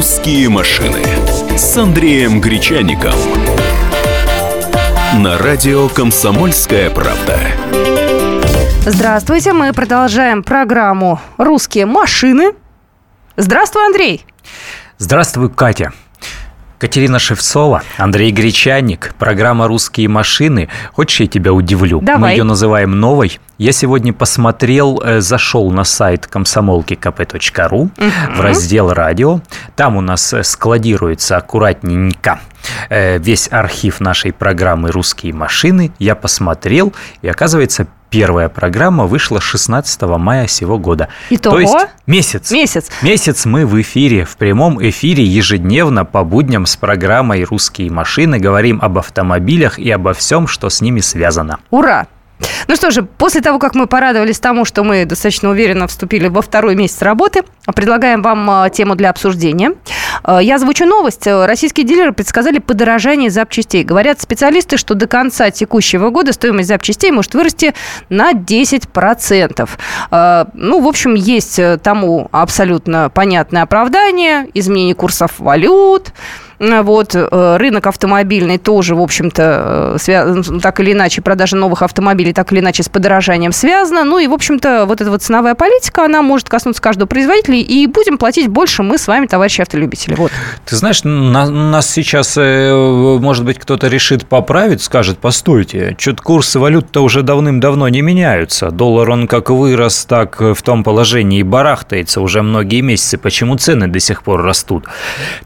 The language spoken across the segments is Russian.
«Русские машины» с Андреем Гречаником. На радио «Комсомольская правда». Здравствуйте, мы продолжаем программу «Русские машины». Здравствуй, Андрей. Здравствуй, Катя. Катерина Шевцова, Андрей Гречаник, программа «Русские машины». Хочешь, я тебя удивлю? Давай. Мы ее называем новой. Я сегодня посмотрел, э, зашел на сайт комсомолки kp.ру угу. в раздел «Радио». Там у нас э, складируется аккуратненько э, весь архив нашей программы «Русские машины». Я посмотрел, и оказывается, Первая программа вышла 16 мая сего года. Итого? То есть месяц. Месяц. Месяц мы в эфире, в прямом эфире ежедневно по будням с программой «Русские машины» говорим об автомобилях и обо всем, что с ними связано. Ура! Ну что же, после того, как мы порадовались тому, что мы достаточно уверенно вступили во второй месяц работы, предлагаем вам а, тему для обсуждения. А, я озвучу новость. Российские дилеры предсказали подорожание запчастей. Говорят специалисты, что до конца текущего года стоимость запчастей может вырасти на 10%. А, ну, в общем, есть тому абсолютно понятное оправдание. Изменение курсов валют, вот, э, рынок автомобильный тоже, в общем-то, э, так или иначе, продажа новых автомобилей так или иначе с подорожанием связана. Ну и, в общем-то, вот эта вот ценовая политика, она может коснуться каждого производителя, и будем платить больше мы с вами, товарищи автолюбители. Вот. Ты знаешь, нас сейчас, э, может быть, кто-то решит поправить, скажет, постойте, что-то курсы валют-то уже давным-давно не меняются. Доллар, он как вырос, так в том положении барахтается уже многие месяцы. Почему цены до сих пор растут?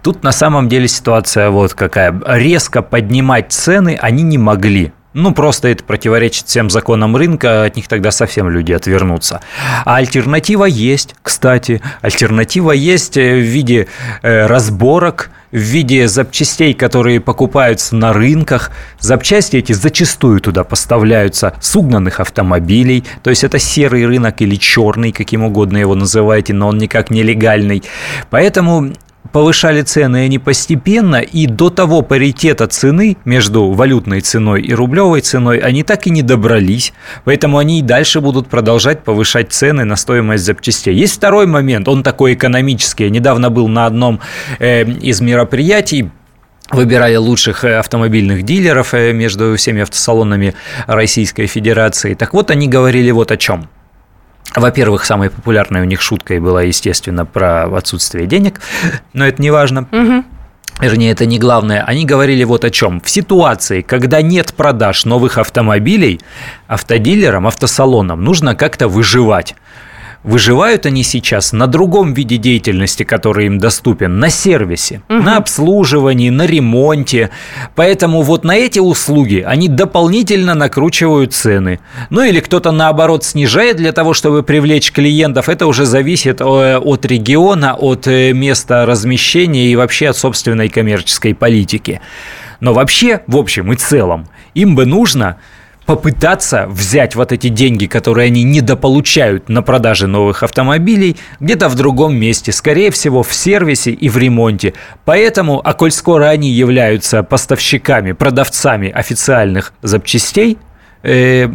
Тут на самом деле ситуация вот какая. Резко поднимать цены они не могли. Ну, просто это противоречит всем законам рынка, от них тогда совсем люди отвернутся. А альтернатива есть, кстати. Альтернатива есть э, в виде э, разборок, в виде запчастей, которые покупаются на рынках. Запчасти эти зачастую туда поставляются с угнанных автомобилей. То есть это серый рынок или черный, каким угодно его называйте, но он никак не легальный. Поэтому повышали цены они постепенно, и до того паритета цены между валютной ценой и рублевой ценой они так и не добрались. Поэтому они и дальше будут продолжать повышать цены на стоимость запчастей. Есть второй момент, он такой экономический. Я недавно был на одном э, из мероприятий, выбирая лучших э, автомобильных дилеров э, между всеми автосалонами Российской Федерации. Так вот, они говорили вот о чем. Во-первых, самой популярной у них шуткой была, естественно, про отсутствие денег, но это не важно. Угу. Вернее, это не главное. Они говорили вот о чем. В ситуации, когда нет продаж новых автомобилей, автодилерам, автосалонам нужно как-то выживать. Выживают они сейчас на другом виде деятельности, который им доступен, на сервисе, угу. на обслуживании, на ремонте. Поэтому вот на эти услуги они дополнительно накручивают цены. Ну или кто-то наоборот снижает для того, чтобы привлечь клиентов. Это уже зависит э, от региона, от э, места размещения и вообще от собственной коммерческой политики. Но вообще, в общем и целом, им бы нужно попытаться взять вот эти деньги, которые они недополучают на продаже новых автомобилей, где-то в другом месте, скорее всего, в сервисе и в ремонте. Поэтому, а коль скоро они являются поставщиками, продавцами официальных запчастей, э,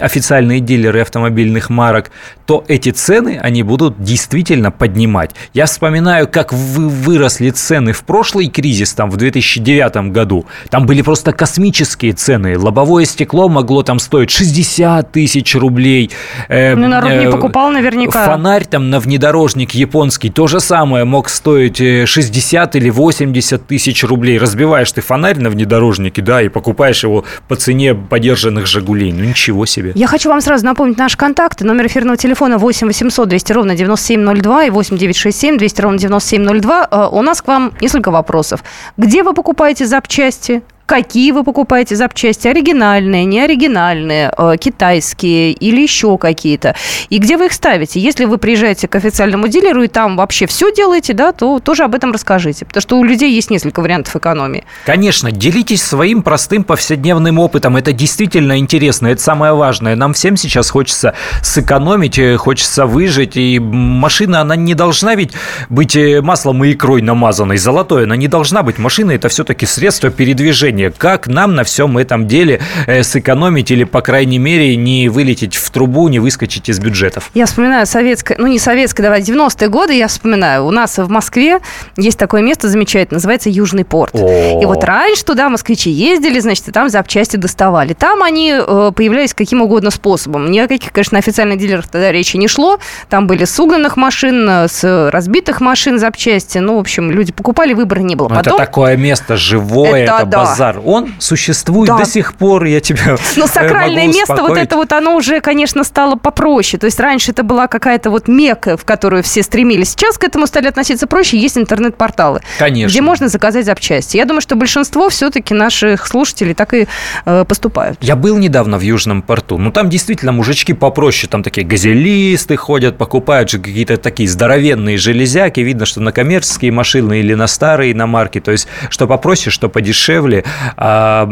официальные дилеры автомобильных марок, то эти цены они будут действительно поднимать. Я вспоминаю, как вы выросли цены в прошлый кризис, там в 2009 году. Там были просто космические цены. Лобовое стекло могло там стоить 60 тысяч рублей. Э, ну, народ не э, покупал наверняка. Фонарь там на внедорожник японский то же самое мог стоить 60 э, или 80 тысяч рублей. Разбиваешь ты фонарь на внедорожнике, да, и покупаешь его по цене подержанных «Жигулей». Ну, ничего себе. Я хочу вам сразу напомнить наши контакты. Номер эфирного телефона 8 800 200 ровно 9702 и 8 967 200 ровно 9702. Э, у нас к вам несколько вопросов. Где вы покупаете запчасти? Какие вы покупаете запчасти, оригинальные, неоригинальные, э, китайские или еще какие-то, и где вы их ставите. Если вы приезжаете к официальному дилеру и там вообще все делаете, да, то тоже об этом расскажите, потому что у людей есть несколько вариантов экономии. Конечно, делитесь своим простым повседневным опытом, это действительно интересно, это самое важное. Нам всем сейчас хочется сэкономить, э, хочется выжить, и машина, она не должна ведь быть э, маслом и икрой намазанной, золотой, она не должна быть. Машина – это все-таки средство передвижения решение, как нам на всем этом деле э, сэкономить или, по крайней мере, не вылететь в трубу, не выскочить из бюджетов. Я вспоминаю советское, ну не советское, давай, 90-е годы я вспоминаю. У нас в Москве есть такое место замечательное, называется Южный порт. О. И вот раньше туда москвичи ездили, значит, и там запчасти доставали. Там они э, появлялись каким угодно способом. Ни о каких, конечно, официальных дилерах тогда речи не шло. Там были с угнанных машин, э, с разбитых машин запчасти. Ну, в общем, люди покупали, выбора не было. Ну, Потом... Это такое место живое, Это это, да. базар. Он существует Да. до сих пор, я тебя Но э, сакральное место, вот это вот, оно уже, конечно, стало попроще. То есть раньше это была какая-то вот мека, в которую все стремились. Сейчас к этому стали относиться проще. Есть интернет-порталы, Конечно. где можно заказать запчасти. Я думаю, что большинство все-таки наших слушателей так и э, поступают. Я был недавно в Южном порту. Ну, там действительно мужички попроще. Там такие газелисты ходят, покупают же какие-то такие здоровенные железяки. Видно, что на коммерческие машины или на старые иномарки. То есть, что попроще, что подешевле. А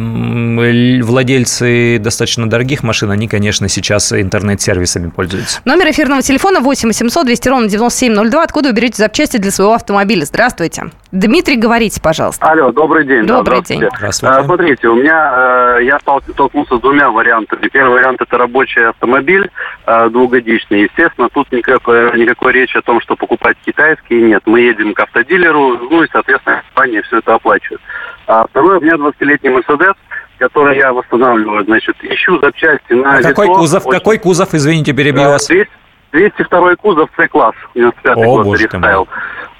владельцы достаточно дорогих машин, они, конечно, сейчас интернет-сервисами пользуются. Номер эфирного телефона 8 800 200 ровно 9702. Откуда вы берете запчасти для своего автомобиля? Здравствуйте. Дмитрий, говорите, пожалуйста. Алло, добрый день. да, Добрый здравствуйте. день. Здравствуйте. А, смотрите, у меня э, я столкнулся с двумя вариантами. Первый вариант это рабочий автомобиль э, двухгодичный. Естественно, тут никакой, никакой речи о том, что покупать китайские нет. Мы едем к автодилеру, ну и, соответственно, компания все это оплачивает. А второй у меня 20-летний Мерседес, который я восстанавливаю. Значит, ищу запчасти на А какой Авито. кузов? Очень- Какой кузов, извините, перебью вас? 200 202 кузов С-класс, 95 О, год ты мой.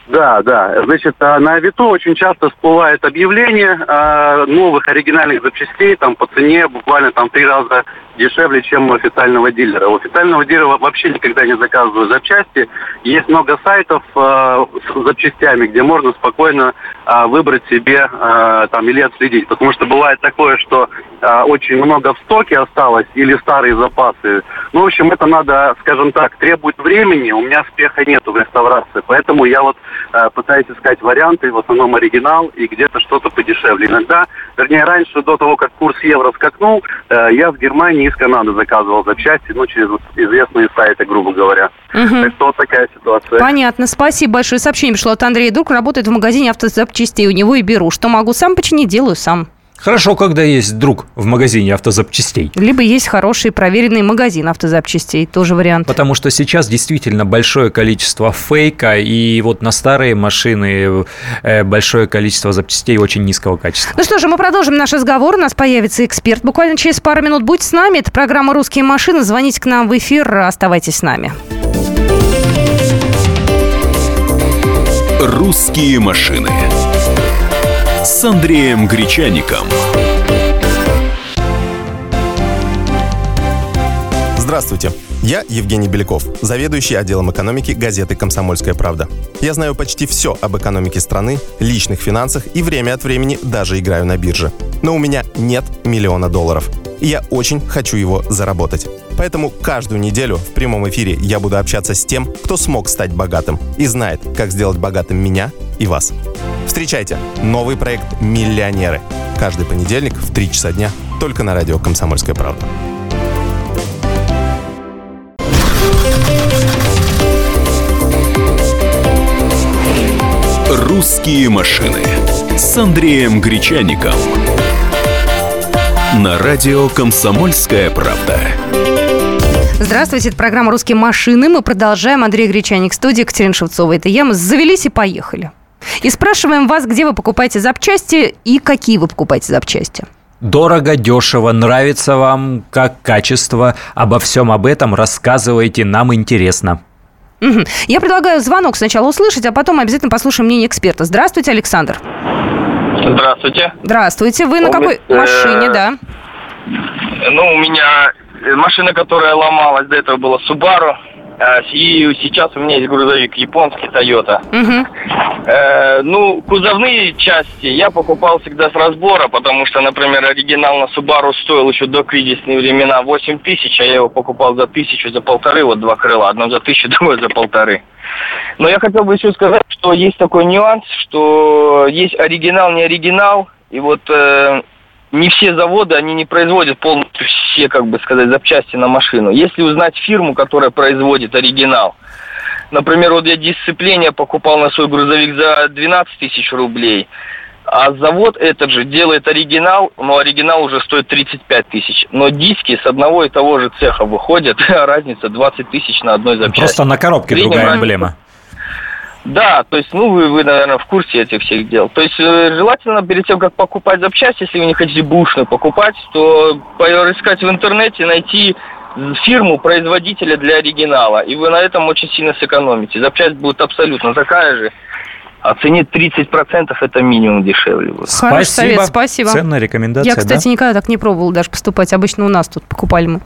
Да, да. Значит, а на Авито очень часто всплывает объявление а, новых оригинальных запчастей там по цене буквально там три раза дешевле, чем у официального дилера. У официального дилера вообще никогда не заказываю запчасти. Есть много сайтов а, с запчастями, где можно спокойно выбрать себе там или отследить. Потому что бывает такое, что а, очень много в стоке осталось или старые запасы. Ну, в общем, это надо, скажем так, требует времени. У меня успеха нету в реставрации. Поэтому я вот а, пытаюсь искать варианты, в основном оригинал и где-то что-то подешевле. Иногда, вернее, раньше, до того, как курс евро скакнул, э, я в Германии из Канады заказывал запчасти, ну, через вот известные сайты, грубо говоря. Мгм. Так что вот такая ситуация. Понятно, спасибо большое. Сообщение пришло от Андрея. Друг работает в магазине автозапчастей. У него и беру. Что могу сам починить, делаю сам. Хорошо, когда есть друг в магазине автозапчастей. Либо есть хороший проверенный магазин автозапчастей. Тоже вариант. Потому что сейчас действительно большое количество фейка, и вот на старые машины э, большое количество запчастей очень низкого качества. Ну что же, мы продолжим наш разговор. У нас появится эксперт. Буквально через пару минут будьте с нами. Это программа «Русские машины». Звоните к нам в эфир. Оставайтесь с нами. «Русские машины» с Андреем Гречаником. Здравствуйте. Я Евгений Беляков, заведующий отделом экономики газеты «Комсомольская правда». Я знаю почти все об экономике страны, личных финансах и время от времени даже играю на бирже. Но у меня нет миллиона долларов. И я очень хочу его заработать. Поэтому каждую неделю в прямом эфире я буду общаться с тем, кто смог стать богатым и знает, как сделать богатым меня и вас. Встречайте новый проект «Миллионеры». Каждый понедельник в 3 часа дня только на радио «Комсомольская правда». «Русские машины» с Андреем Гречаником. На радио «Комсомольская правда». Здравствуйте, это программа «Русские машины». Мы продолжаем. Андрей Гречаник, студия Екатерина Шевцова. Это я. Мы завелись и поехали. И спрашиваем вас, где вы покупаете запчасти и какие вы покупаете запчасти. Дорого, дешево, нравится вам, как качество. Обо всем об этом рассказывайте, нам интересно. Я предлагаю звонок сначала услышать, а потом обязательно послушаем мнение эксперта. Здравствуйте, Александр. Здравствуйте. Здравствуйте. Вы на какой Э, машине, да? Ну, у меня э, машина, которая ломалась, до этого была Subaru. А, И сейчас у меня есть грузовик японский Toyota. Э, ну, кузовные части я покупал всегда с разбора, потому что, например, оригинал на Subaru стоил еще до кризисные времена 8 тысяч, а я его покупал за тысячу, за полторы, вот два крыла, одно за тысячу, другое за полторы. Но я хотел бы еще сказать, что есть такой нюанс, что есть оригинал, не оригинал, и вот э, не все заводы, они не производят полностью все, как бы сказать, запчасти на машину. Если узнать фирму, которая производит оригинал, Например, вот я дисциплине покупал на свой грузовик за 12 тысяч рублей, А завод этот же делает оригинал, но оригинал уже стоит 35 тысяч. Но диски с одного и того же цеха выходят, а разница 20 тысяч на одной запчасти. Просто на коробке другая эмблема. Да, то есть, ну, вы, вы, наверное, в курсе этих всех дел. То есть, э, желательно перед тем, как покупать запчасти, если вы не хотите бушную покупать, то поискать в интернете, найти фирму производителя для оригинала, и вы на этом очень сильно сэкономите. Запчасть будет абсолютно такая же, а цене 30% это минимум дешевле будет. Хороший совет, спасибо. Ценная рекомендация, Я, кстати, да? никогда так не пробовала даже поступать. Обычно у нас тут покупали мы.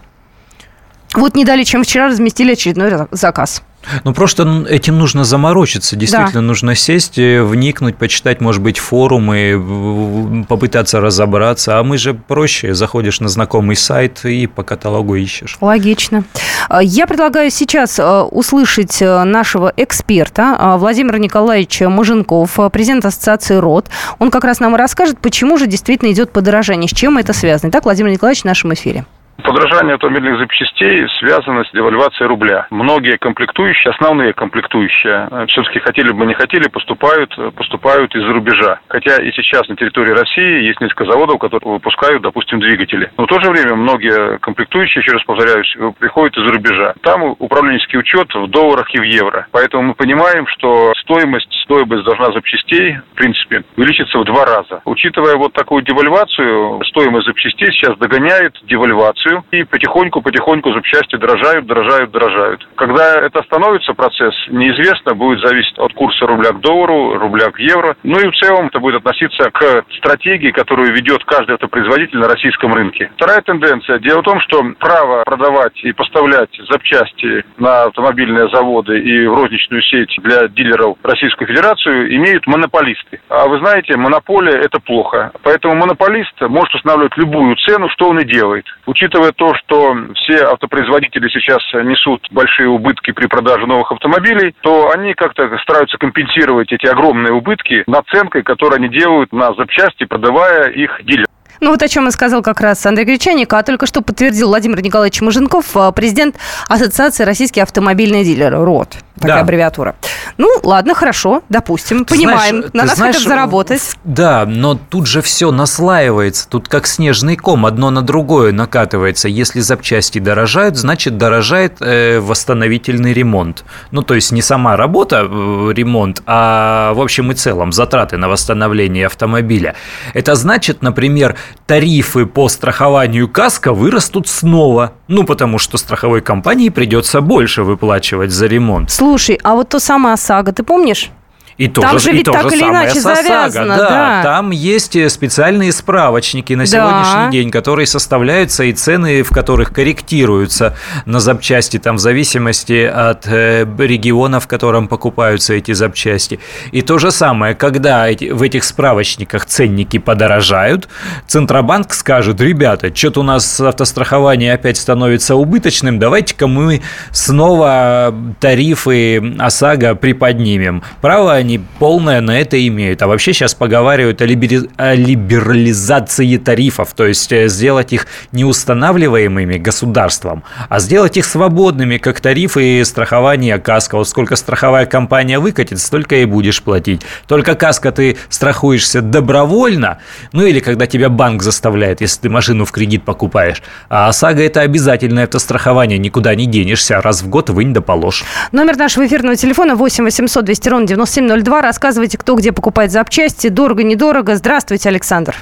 Вот не дали, чем вчера разместили очередной за- заказ. Ну, просто этим нужно заморочиться. Действительно, нужно сесть, э, вникнуть, почитать, может быть, форумы, попытаться разобраться. А мы же проще. Заходишь на знакомый сайт и по каталогу ищешь. Логично. Э, Я предлагаю сейчас э, услышать э, нашего эксперта э, Владимира Николаевича Муженков, э, президент Ассоциации РОД. Он как раз нам и расскажет, почему же действительно идет подорожание, с чем это связано. Итак, Владимир Николаевич в нашем эфире. Подорожание автомобильных запчастей связано с девальвацией рубля. Многие комплектующие, основные комплектующие, все-таки хотели бы не хотели, поступают, э, поступают из-за рубежа. Хотя и сейчас на территории России есть несколько заводов, которые выпускают, допустим, двигатели. Но в то же время многие комплектующие, еще раз повторяюсь, э, приходят из-за рубежа. Там управленческий учет в долларах и в евро. Поэтому мы понимаем, что стоимость, стоимость должна запчастей, в принципе, увеличиться в два раза. Учитывая вот такую девальвацию, стоимость запчастей сейчас догоняет девальвацию, и потихоньку-потихоньку запчасти дорожают, дорожают, дорожают. Когда это остановится процесс, неизвестно, будет зависеть от курса рубля к доллару, рубля к евро. Ну и в целом это будет относиться к стратегии, которую ведет каждый автопроизводитель на российском рынке. Вторая тенденция. Дело в том, что право продавать и поставлять запчасти на автомобильные заводы и в розничную сеть для дилеров Российскую Федерацию имеют монополисты. А вы знаете, монополия – это плохо. Поэтому монополист может устанавливать любую цену, что он и делает. Учитывая то, что все автопроизводители сейчас несут большие убытки при продаже новых автомобилей, то они как-то стараются компенсировать эти огромные убытки наценкой, которую они делают на запчасти, продавая их дилерам. Ну вот о чем и сказал как раз Андрей Гречаник, а только что подтвердил Владимир Николаевич Муженков, э, президент Ассоциации российские автомобильные дилеры, РОД, такая Да. аббревиатура. Ну, ладно, хорошо, допустим, Ты понимаем, знаешь- на нас знаешь, хотят заработать. Да, но тут же все наслаивается, тут как снежный ком, одно на другое накатывается. Если запчасти дорожают, значит дорожает э, восстановительный ремонт. Ну, то есть не сама работа, э, ремонт, а в общем и целом затраты на восстановление автомобиля. Это значит, например, тарифы по страхованию каска вырастут снова. Ну, потому что страховой компании придется больше выплачивать за ремонт. Слушай, а вот то самое ОСАГО, ты помнишь? И то Там же, и ведь то так или самое иначе завязано, да, да. Там есть э, специальные справочники на Да. сегодняшний день, которые составляются и цены, в которых корректируются на запчасти, там в зависимости от э, региона, в котором покупаются эти запчасти. И то же самое, когда эти- в этих справочниках ценники подорожают, Центробанк скажет, ребята, что-то у нас автострахование опять становится убыточным, давайте-ка мы снова тарифы ОСАГО приподнимем. Право они полное на это имеют. А вообще сейчас поговаривают о, либери- о либерализации тарифов, то есть э, сделать их не устанавливаемыми государством, а сделать их свободными, как тарифы страхования каска. Вот сколько страховая компания выкатит, столько и будешь платить. Только каска ты страхуешься добровольно, ну или когда тебя банк заставляет, если ты машину в кредит покупаешь. А ОСАГО это обязательное автострахование, никуда не денешься, раз в год вынь да положь. Номер нашего эфирного телефона 8 800 200 ровно 9702. Рассказывайте, кто где покупает запчасти, дорого, недорого. Здравствуйте, Александр.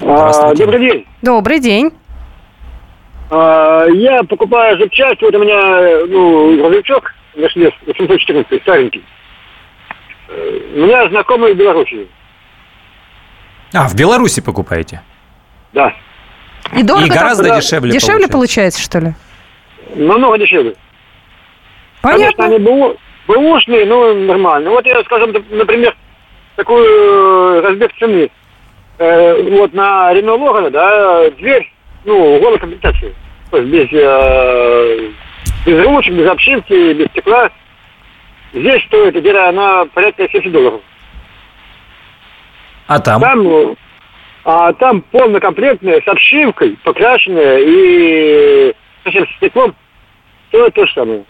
Здравствуйте. Добрый день. Добрый день. А, Я покупаю запчасти, вот у меня, ну, грузовичок, Мерседес 814, старенький. Э, У меня знакомый в Беларуси, А, в Беларуси покупаете? да. И дорого И гораздо да. дешевле Дешевле получается. получается, что ли? Намного дешевле. Конечно, Понятно. они БУ, бэушные, но нормально. Вот я, скажем, например, такой э, разбег цены. Э, вот на Рено Логана, да, дверь, ну, голой комплектации. То есть без, э, без ручек, без обшивки, без стекла. Здесь стоит, дверь, она порядка 70 долларов. А там? Там, э, а там полнокомплектная, с обшивкой, покрашенная и совсем с стеклом. Стоит то же самое.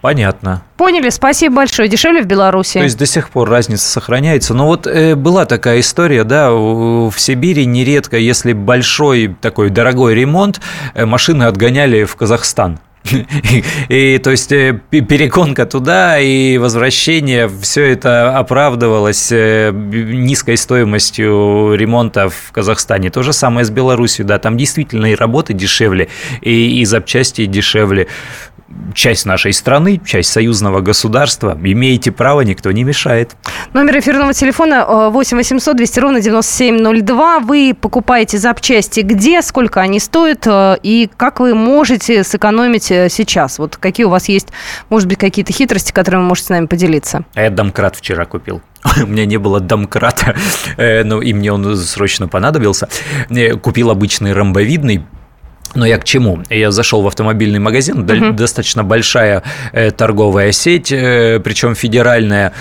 Понятно. Поняли, спасибо большое. Дешевле в Беларуси. То есть до сих пор разница сохраняется. Но вот э, была такая история, да, в Сибири нередко, если большой такой дорогой ремонт, э, машины отгоняли в Казахстан. И, то есть э, перегонка туда и возвращение, все это оправдывалось э, низкой стоимостью ремонта в Казахстане. То же самое с Беларусью, да, там действительно и работы дешевле, и, и запчасти дешевле часть нашей страны, часть союзного государства. Имеете право, никто не мешает. Номер эфирного телефона 8 800 200 ровно 9702. Вы покупаете запчасти где, сколько они стоят э, и как вы можете сэкономить э, сейчас? Вот какие у вас есть, может быть, какие-то хитрости, которыми вы можете с нами поделиться? А я домкрат вчера купил. У меня не было домкрата, э, но и мне он срочно понадобился. Купил обычный ромбовидный, но я к чему? Я зашел в автомобильный магазин, uh-huh. достаточно большая э, торговая сеть, э, причем федеральная.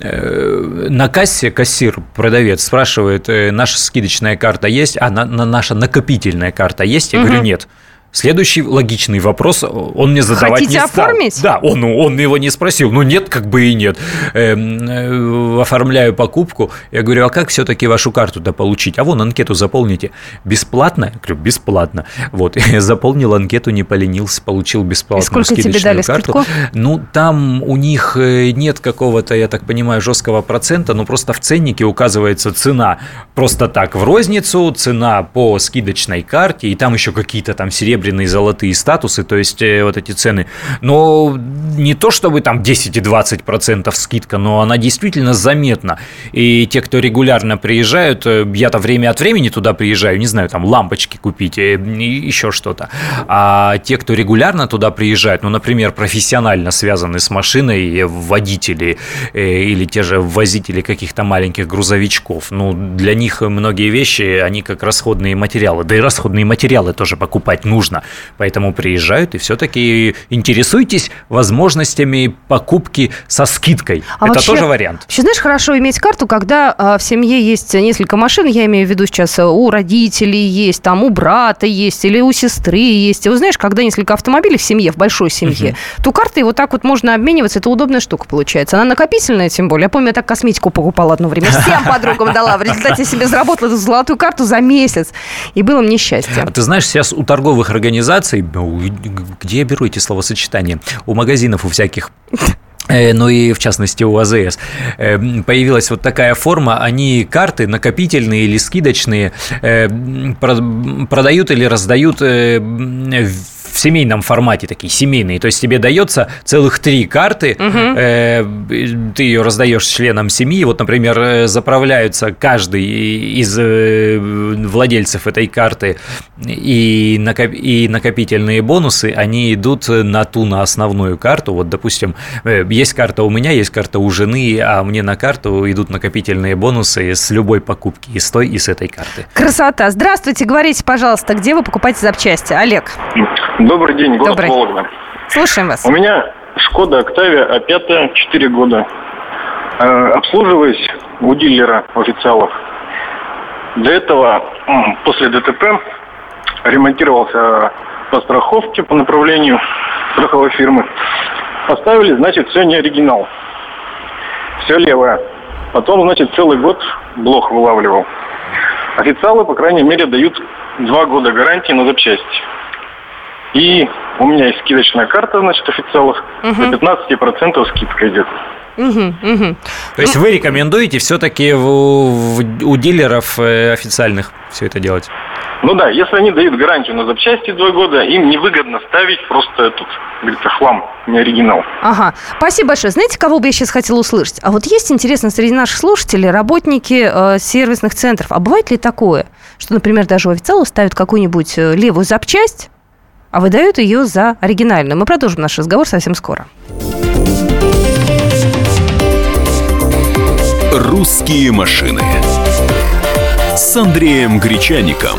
Э, на кассе кассир, продавец спрашивает, наша скидочная карта есть, а на, на наша накопительная карта есть? Я uh-huh. говорю, нет. Следующий логичный вопрос он мне задавать Хотите не стал. оформить? Да, он, он его не спросил. Ну, нет, как бы и нет. Эм, э, оформляю покупку. Я говорю, а как все-таки вашу карту-то получить? А вон анкету заполните. Бесплатно? Я говорю, бесплатно. Вот, я заполнил анкету, не поленился, получил бесплатную И сколько тебе дали карту. скидку? Ну, там у них э, нет какого-то, я так понимаю, жесткого процента, но просто в ценнике указывается цена просто так в розницу, цена по скидочной карте, и там еще какие-то там серебряные серебряные, золотые статусы, то есть э, вот эти цены. Но не то чтобы там 10 и 20 процентов скидка, но она действительно заметна. И те, кто регулярно приезжают, э, я-то время от времени туда приезжаю, не знаю, там лампочки купить, э, еще что-то. А те, кто регулярно туда приезжают, ну, например, профессионально связаны с машиной, водители или те же возители каких-то маленьких грузовичков, ну, для них многие вещи, они как расходные материалы. Да и расходные материалы тоже покупать нужно нужно. Поэтому приезжают и все-таки интересуйтесь возможностями покупки со скидкой. А Это вообще, тоже вариант. Еще знаешь, хорошо иметь карту, когда а, в семье есть несколько машин, я имею в виду сейчас э, у родителей есть, там у брата есть или у сестры есть. И вы знаешь, когда несколько автомобилей в семье, в большой семье, угу. то карты вот так вот можно обмениваться, это удобная штука получается. Она накопительная, тем более. Я помню, я так косметику покупала одно время, всем подругам дала. В результате себе заработала эту золотую карту за месяц. И было мне счастье. А ты знаешь, сейчас у торговых организаций, ну, где я беру эти словосочетания? У магазинов, у всяких. Э, ну и в частности у АЗС, э, появилась вот такая форма, они карты накопительные или скидочные э, продают или раздают семейном формате, такие семейные. То есть тебе дается целых три карты, угу. э, ты ее раздаешь членам семьи. Вот, например, э, заправляются каждый из э, владельцев этой карты и, накоп, и накопительные бонусы, они идут на ту, на основную карту. Вот, допустим, э, есть карта у меня, есть карта у жены, а мне на карту идут накопительные бонусы с любой покупки, и с той, и с этой карты. Красота. Здравствуйте, говорите, пожалуйста, где вы покупаете запчасти? Олег. Добрый день, город Добрый. Вологда. Слушаем вас. У меня Шкода Октавия А5, 4 года. Э, обслуживаюсь у дилера официалов. До этого, после ДТП, ремонтировался по страховке по направлению страховой фирмы. Поставили, значит, все не оригинал. Все левое. Потом, значит, целый год блок вылавливал. Официалы, по крайней мере, дают два года гарантии на запчасти. И у меня есть скидочная карта, значит, официалов. Угу. До 15% скидка идет. Угу, угу. То есть вы рекомендуете все-таки у, у дилеров э, официальных все это делать? Ну да, если они дают гарантию на запчасти два года, им невыгодно ставить просто тут, говорится, хлам, не оригинал. Ага. Спасибо большое. Знаете, кого бы я сейчас хотела услышать? А вот есть, интересно, среди наших слушателей работники э, сервисных центров. А бывает ли такое, что, например, даже у официала ставят какую-нибудь э, левую запчасть, а выдают ее за оригинальную. Мы продолжим наш разговор совсем скоро. «Русские машины» с Андреем Гречаником.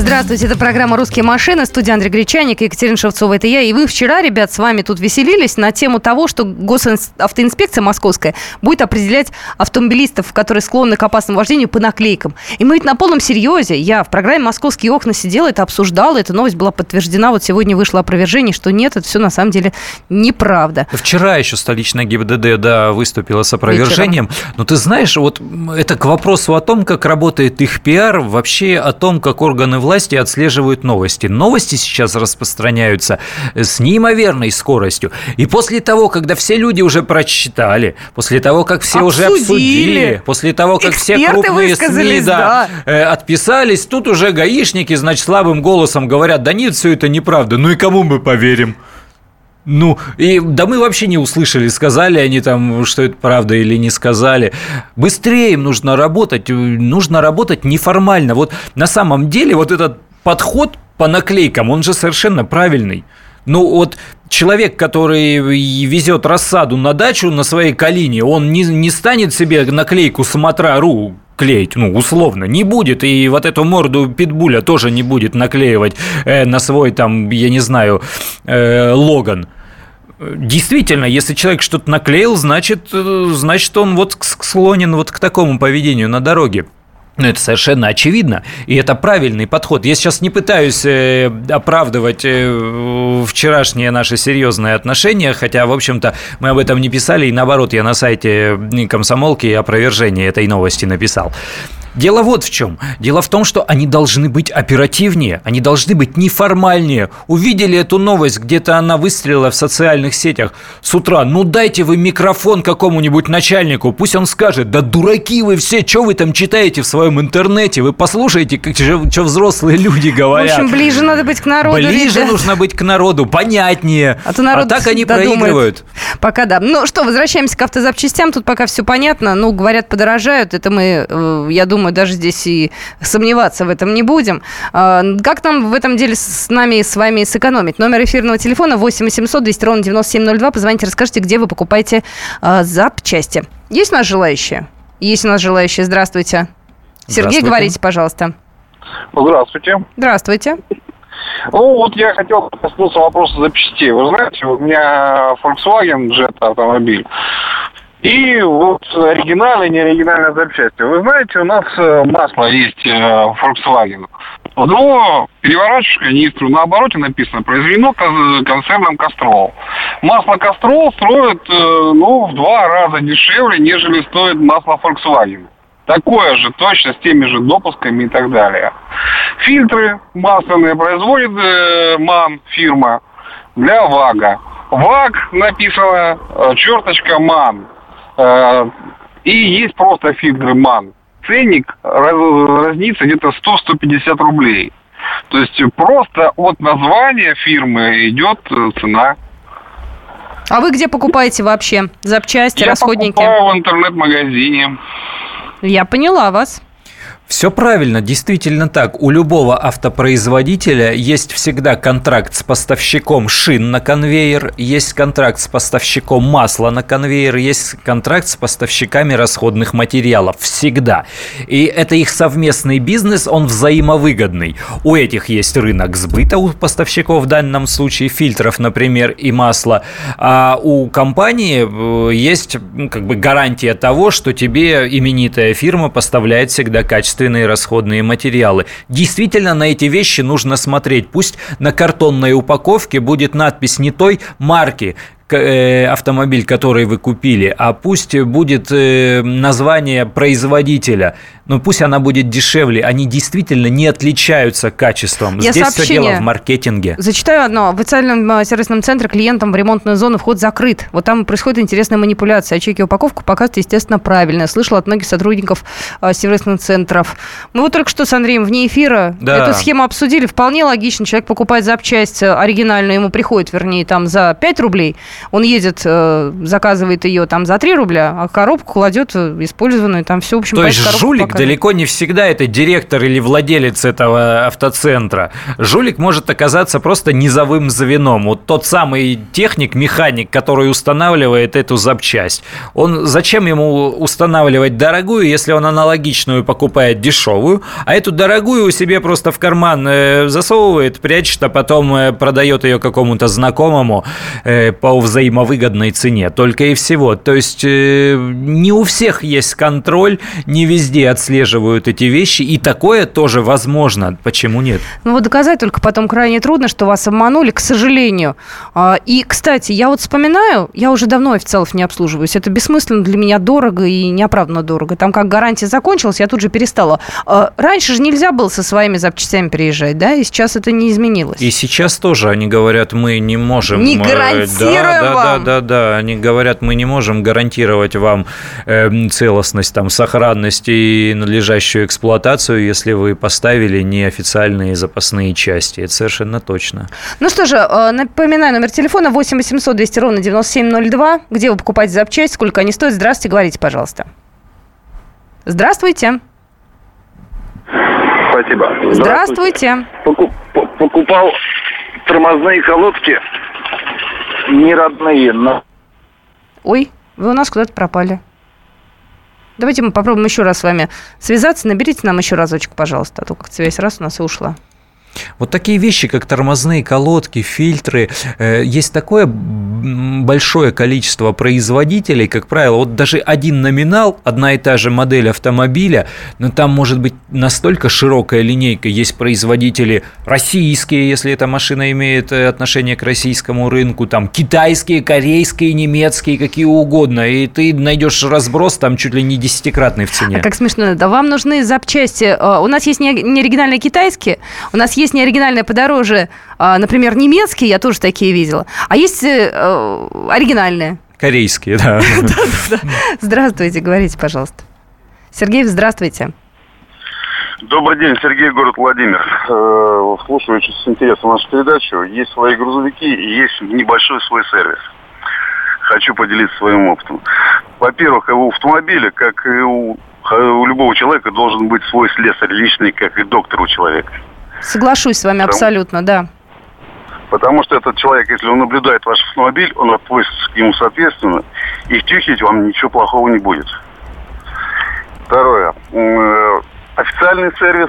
Здравствуйте, это программа «Русские машины», студия Андрей Гречаник, Екатерина Шевцова, это я. И вы вчера, ребят, с вами тут веселились на тему того, что госавтоинспекция московская будет определять автомобилистов, которые склонны к опасному вождению, по наклейкам. И мы ведь на полном серьезе. Я в программе «Московские окна» сидела, это обсуждала, эта новость была подтверждена. Вот сегодня вышло опровержение, что нет, это все на самом деле неправда. Вчера еще столичная ГИБДД, да, выступила с опровержением. Вечером. Но ты знаешь, вот это к вопросу о том, как работает их пиар, вообще о том, как органы власти власти отслеживают новости. Новости сейчас распространяются с неимоверной скоростью. И после того, когда все люди уже прочитали, после того, как все обсудили, уже обсудили, после того, как все крупные СМИ да, да. Э, отписались, тут уже гаишники, значит, слабым голосом говорят, да нет, все это неправда. Ну и кому мы поверим? Ну, и да мы вообще не услышали, сказали они там, что это правда или не сказали. Быстрее им нужно работать, нужно работать неформально. Вот на самом деле вот этот подход по наклейкам, он же совершенно правильный. Ну вот человек, который везет рассаду на дачу на своей калине, он не, не станет себе наклейку «Смотра.ру» клеить, ну, условно, не будет. И вот эту морду питбуля тоже не будет наклеивать э, на свой, там, я не знаю, э, Логан. Действительно, если человек что-то наклеил, значит, э, значит, он вот склонен вот к такому поведению на дороге. Ну, это совершенно очевидно, и это правильный подход. Я сейчас не пытаюсь э, оправдывать э, вчерашнее наше серьезное отношение, хотя, в общем-то, мы об этом не писали, и наоборот, я на сайте комсомолки опровержение этой новости написал. Дело вот в чем. Дело в том, что они должны быть оперативнее, они должны быть неформальнее. Увидели эту новость, где-то она выстрелила в социальных сетях с утра. Ну дайте вы микрофон какому-нибудь начальнику, пусть он скажет, да дураки вы все, что вы там читаете в своем интернете, вы послушайте, как, что, взрослые люди говорят. В общем, ближе надо быть к народу. Ближе ребят. нужно быть к народу, понятнее. А, то народ а так они додумает. проигрывают. Пока да. Ну что, возвращаемся к автозапчастям, тут пока все понятно. Ну, говорят, подорожают, это мы, э, я думаю, думаю, даже здесь и сомневаться в этом не будем. А, как нам в этом деле с нами и с вами сэкономить? Номер эфирного телефона 8 800 200 ровно 9702. Позвоните, расскажите, где вы покупаете а, запчасти. Есть у нас желающие? Есть у нас желающие. Здравствуйте. Сергей, говорите, пожалуйста. Здравствуйте. Здравствуйте. Ну, вот я хотел коснуться вопроса запчастей. Вы знаете, у меня Volkswagen Jetta автомобиль. И вот оригинальные и неоригинальные запчасти. Вы знаете, у нас э, масло есть э, Volkswagen. Но переворачиваешь канистру, на обороте написано произведено концерном Кастрол. Масло Кастрол строят э, ну, в два раза дешевле, нежели стоит масло Volkswagen. Такое же, точно, с теми же допусками и так далее. Фильтры масляные производит э, МАН фирма для ВАГа. ВАГ написано э, черточка МАН. Э, и есть просто фильтры МАН. Ценник разнится где-то 100-150 рублей. То есть просто от названия фирмы идет э, цена. А вы где покупаете вообще запчасти, Я расходники? Я покупаю в интернет-магазине. Я поняла вас. Все правильно, действительно так. У любого автопроизводителя есть всегда контракт с поставщиком шин на конвейер, есть контракт с поставщиком масла на конвейер, есть контракт с поставщиками расходных материалов. Всегда. И это их совместный бизнес, он взаимовыгодный. У этих есть рынок сбыта у поставщиков, в данном случае фильтров, например, и масла. А у компании э, есть как бы гарантия того, что тебе именитая фирма поставляет всегда качественные качественные расходные материалы. Действительно, на эти вещи нужно смотреть. Пусть на картонной упаковке будет надпись не той марки, автомобиль, который вы купили, а пусть будет э, название производителя. Но пусть она будет дешевле. Они действительно не отличаются качеством. Я Здесь все сообщение дело в маркетинге. Зачитаю одно. В официальном э, сервисном центре клиентам в ремонтную зону вход закрыт. Вот там происходит интересная манипуляция. Чеки упаковку показывают, естественно, правильно. Слышала от многих сотрудников э, сервисных центров. Мы вот только что с Андреем вне эфира Да. эту схему обсудили. Вполне логично. Человек покупает запчасть э, оригинальную, ему приходит, вернее, там за 5 рублей. Он едет, э, заказывает ее там за 3 рубля, а коробку кладет э, использованную. Там все, в общем, То есть жулик показано. далеко не всегда это директор или владелец этого автоцентра. Жулик может оказаться просто низовым звеном. Вот тот самый техник, механик, который устанавливает эту запчасть. Он зачем ему устанавливать дорогую, если он аналогичную покупает дешевую, а эту дорогую себе просто в карман э, засовывает, прячет, а потом продает ее какому-то знакомому по взаимовыгодной цене. Только и всего. То есть э, не у всех есть контроль, не везде отслеживают эти вещи, и такое тоже возможно. Почему нет? Ну вот доказать только потом крайне трудно, что вас обманули, к сожалению. А, И, кстати, я вот вспоминаю, я уже давно официалов не обслуживаюсь. Это бессмысленно для меня дорого и неоправданно дорого. Там как гарантия закончилась, я тут же перестала. А, Раньше же нельзя было со своими запчастями приезжать, да? И сейчас это не изменилось. И сейчас тоже они говорят, мы не можем... Не э, гарантируем да, да, вам. Да, да, да, они говорят, мы не можем гарантировать вам э, целостность, там, сохранность и надлежащую эксплуатацию, если вы поставили неофициальные запасные части. Это совершенно точно. Ну что же, э, напоминаю, номер телефона 8 800 200 ровно 9702. Где вы покупаете запчасти, сколько они стоят? Здравствуйте, говорите, пожалуйста. Здравствуйте. Спасибо. Здравствуйте. Поку- по- покупал тормозные колодки не родные, но Ой, вы у нас куда-то пропали. Давайте мы попробуем еще раз с вами связаться. Наберите нам еще разочек, пожалуйста. А то как связь раз у нас и ушла. Вот такие вещи, как тормозные колодки, фильтры, э, есть такое большое количество производителей, как правило, вот даже один номинал, одна и та же модель автомобиля, но там может быть настолько широкая линейка. Есть производители российские, если эта машина имеет э, отношение к российскому рынку, там китайские, корейские, немецкие, какие угодно, и ты найдешь разброс там чуть ли не десятикратный в цене. А как смешно. Да вам нужны запчасти. Э, У нас есть не не оригинальные китайские, у нас есть неоригинальные подороже, а, например, немецкие, я тоже такие видела. А есть э, э, оригинальные. Корейские, да. Здравствуйте, говорите, пожалуйста. Сергей, здравствуйте. Добрый день, Сергей, город Владимир. Э, Слушаю очень с интересом вашу передачу. Есть свои грузовики и есть небольшой свой сервис. Хочу поделиться своим опытом. Во-первых, у автомобиля, как и у, у любого человека, должен быть свой слесарь личный, как и доктор у человека. Соглашусь с вами Потому- абсолютно, да. Потому что этот человек, если он наблюдает ваш автомобиль, он относится к нему соответственно, и втюхить вам ничего плохого не будет. Второе. Э, Официальный сервис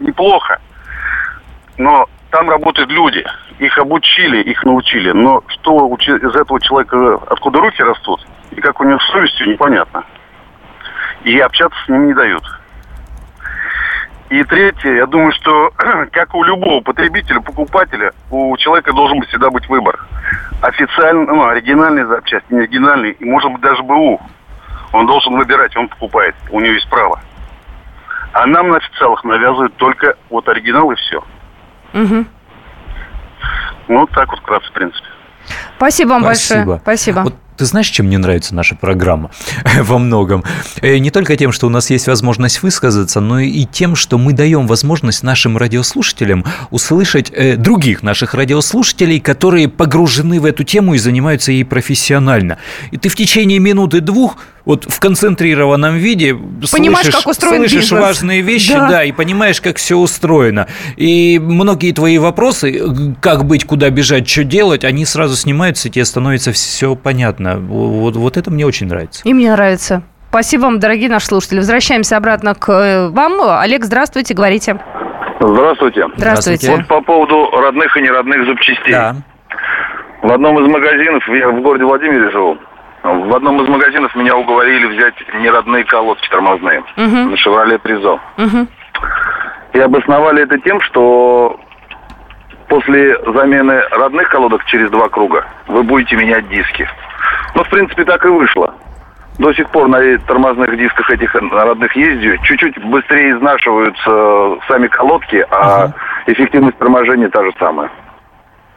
неплохо, но там работают люди. Их обучили, их научили. Но что из этого человека, откуда руки растут, и как у него совестью, непонятно. И общаться с ним не дают. И третье, я думаю, что как у любого потребителя, покупателя, у человека должен быть всегда быть выбор. Официально, ну, оригинальный запчасть, не оригинальный, и может быть даже БУ. Он должен выбирать, он покупает, у него есть право. А нам на официалах навязывают только вот оригинал и все. Мгм. Ну, вот так вот вкратце, в принципе. Спасибо вам Спасибо. большое. Спасибо. Вот ты знаешь, чем мне нравится наша программа во многом? Э, Не только тем, что у нас есть возможность высказаться, но и тем, что мы даем возможность нашим радиослушателям услышать э, других наших радиослушателей, которые погружены в эту тему и занимаются ей профессионально. И ты в течение минуты-двух вот в концентрированном виде Понимаешь, слышишь, как устроен слышишь бизнес. важные вещи, Да. да, и понимаешь, как все устроено. И многие твои вопросы, как быть, куда бежать, что делать, они сразу снимаются, и тебе становится все понятно. Вот, вот это мне очень нравится. И мне нравится. Спасибо вам, дорогие наши слушатели. Возвращаемся обратно к э, вам. Олег, здравствуйте, говорите. Здравствуйте. Здравствуйте. Вот по поводу родных и неродных запчастей. Да. В одном из магазинов, я в городе Владимире живу, в одном из магазинов меня уговорили взять неродные колодки тормозные Мгм. на «Шевроле Призо». Мгм. И обосновали это тем, что после замены родных колодок через два круга вы будете менять диски. Ну, в принципе, так и вышло. До сих пор на тормозных дисках этих родных ездию чуть-чуть быстрее изнашиваются сами колодки, а uh эффективность торможения та же самая.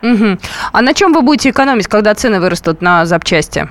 Угу. А на чем вы будете экономить, когда цены вырастут на запчасти?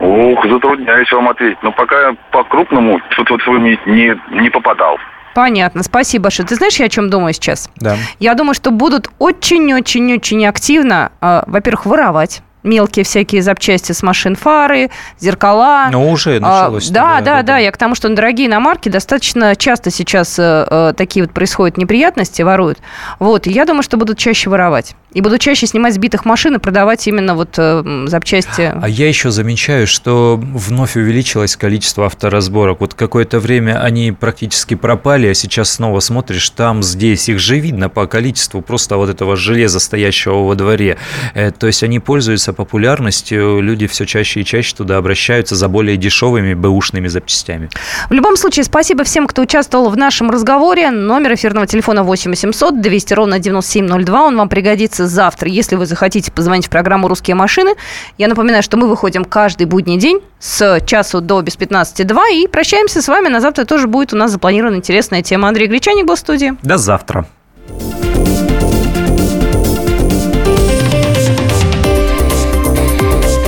Ух, затрудняюсь вам ответить. Но пока по-крупному тут вот вы не, не, не попадал. Понятно, спасибо большое. Ты знаешь, я о чем думаю сейчас? Да. Я думаю, что будут очень-очень-очень активно, э, во-первых, воровать мелкие всякие запчасти с машин, фары, зеркала. Ну, уже началось. А, да, да, да, да. Я к тому, что на дорогие иномарки достаточно часто сейчас э, э, такие вот происходят неприятности, воруют. Вот, и я думаю, что будут чаще воровать. И будут чаще снимать сбитых машин и продавать именно вот э, запчасти. А я еще замечаю, что вновь увеличилось количество авторазборок. Вот какое-то время они практически пропали, а сейчас снова смотришь, там, здесь. Их же видно по количеству просто вот этого железа, стоящего во дворе. Э, то есть они пользуются популярностью, люди все чаще и чаще туда обращаются за более дешевыми бэушными запчастями. В любом случае, спасибо всем, кто участвовал в нашем разговоре. Номер эфирного телефона 8 800 200 ровно 9702. Он вам пригодится завтра, если вы захотите позвонить в программу «Русские машины». Я напоминаю, что мы выходим каждый будний день с часу до без 15.2 и прощаемся с вами. На завтра тоже будет у нас запланирована интересная тема. Андрей Гречаник был в студии. До завтра.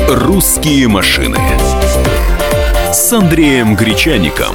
«Русские машины» с Андреем Гречаником.